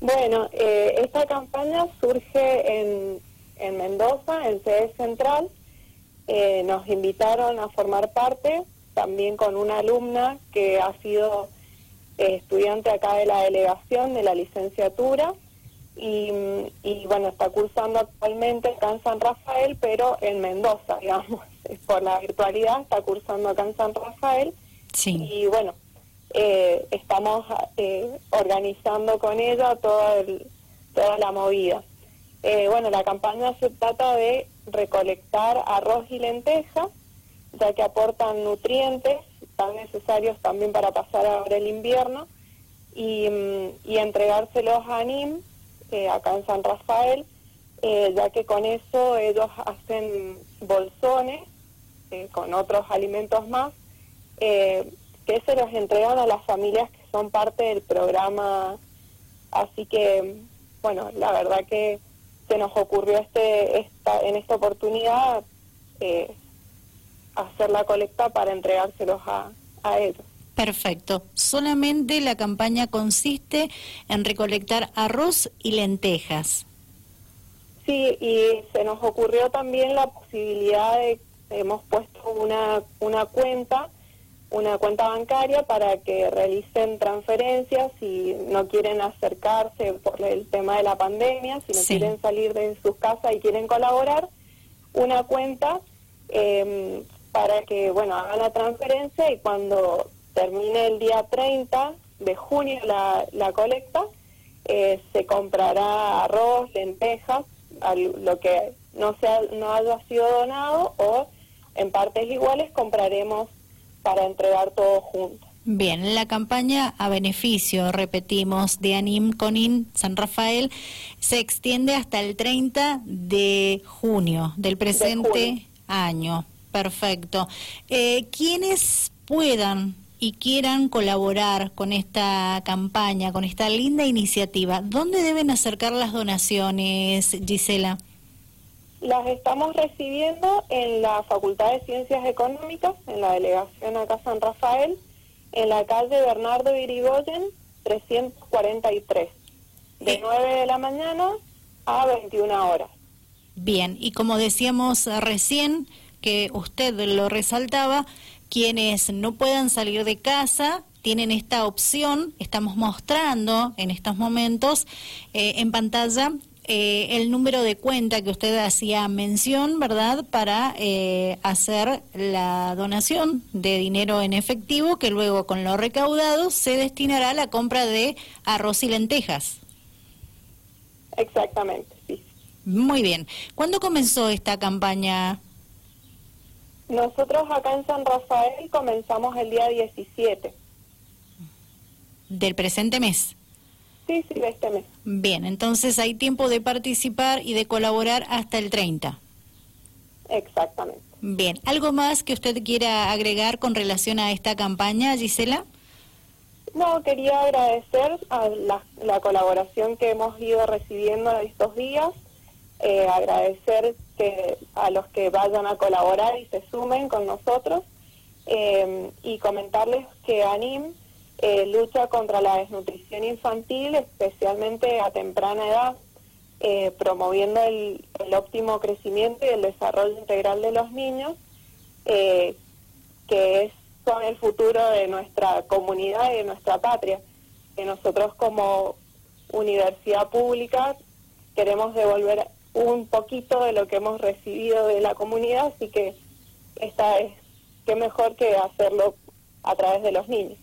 Bueno, eh, esta campaña surge en, en Mendoza, en sede central. Eh, nos invitaron a formar parte, también con una alumna que ha sido eh, estudiante acá de la delegación de la licenciatura y, y, bueno, está cursando actualmente acá en San Rafael, pero en Mendoza, digamos, por la virtualidad, está cursando acá en San Rafael. Sí. Y bueno, eh, estamos eh, organizando con ella toda, el, toda la movida. Eh, bueno, la campaña se trata de recolectar arroz y lentejas, ya que aportan nutrientes tan necesarios también para pasar ahora el invierno, y, mm, y entregárselos a NIM, acá en San Rafael, ya que con eso ellos hacen bolsones con otros alimentos más, que se los entregan a las familias que son parte del programa. Así que, bueno, la verdad que se nos ocurrió este esta, en esta oportunidad eh, hacer la colecta para entregárselos a, a ellos. Perfecto. Solamente la campaña consiste en recolectar arroz y lentejas. Sí, y se nos ocurrió también la posibilidad de, hemos puesto una, una cuenta, una cuenta bancaria para que realicen transferencias si no quieren acercarse por el tema de la pandemia, si no Sí. quieren salir de sus casas y quieren colaborar, una cuenta eh, para que, bueno, hagan la transferencia y cuando termine el día 30 de junio la, la colecta, eh, se comprará arroz, lentejas, al- lo que no, sea, no haya sido donado o en partes iguales compraremos para entregar todo junto. Bien, la campaña a beneficio, repetimos, de Anim Conin San Rafael se extiende hasta el 30 de junio del presente junio. año. Perfecto. Eh, quienes puedan y quieran colaborar con esta campaña, con esta linda iniciativa, ¿dónde deben acercar las donaciones, Gisela? Las estamos recibiendo en la Facultad de Ciencias Económicas, en la delegación acá San Rafael, en la calle Bernardo Irigoyen, 343, de Sí. 9 de la mañana a 21 horas. Bien, y como decíamos recién, que usted lo resaltaba, quienes no puedan salir de casa tienen esta opción, estamos mostrando en estos momentos eh, en pantalla eh, el número de cuenta que usted hacía mención, ¿verdad?, para eh, hacer la donación de dinero en efectivo que luego con lo recaudado se destinará a la compra de arroz y lentejas. Exactamente, sí. Muy bien. ¿Cuándo comenzó esta campaña? Nosotros acá en San Rafael comenzamos el día 17, Del presente mes. Sí, sí, de este mes. Bien, entonces hay tiempo de participar y de colaborar hasta el 30. Exactamente. Bien, ¿algo más que usted quiera agregar con relación a esta campaña, Gisela? No, quería agradecer a la, la colaboración que hemos ido recibiendo estos días, eh, agradecer que a los que vayan a colaborar y se sumen con nosotros eh, y comentarles que ANIM eh, lucha contra la desnutrición infantil, especialmente a temprana edad, eh, promoviendo el, óptimo crecimiento y el desarrollo integral de los niños, eh, que es, son el futuro de nuestra comunidad y de nuestra patria. Que nosotros como universidad pública queremos devolver un poquito de lo que hemos recibido de la comunidad, así que esta es qué mejor que hacerlo a través de los niños.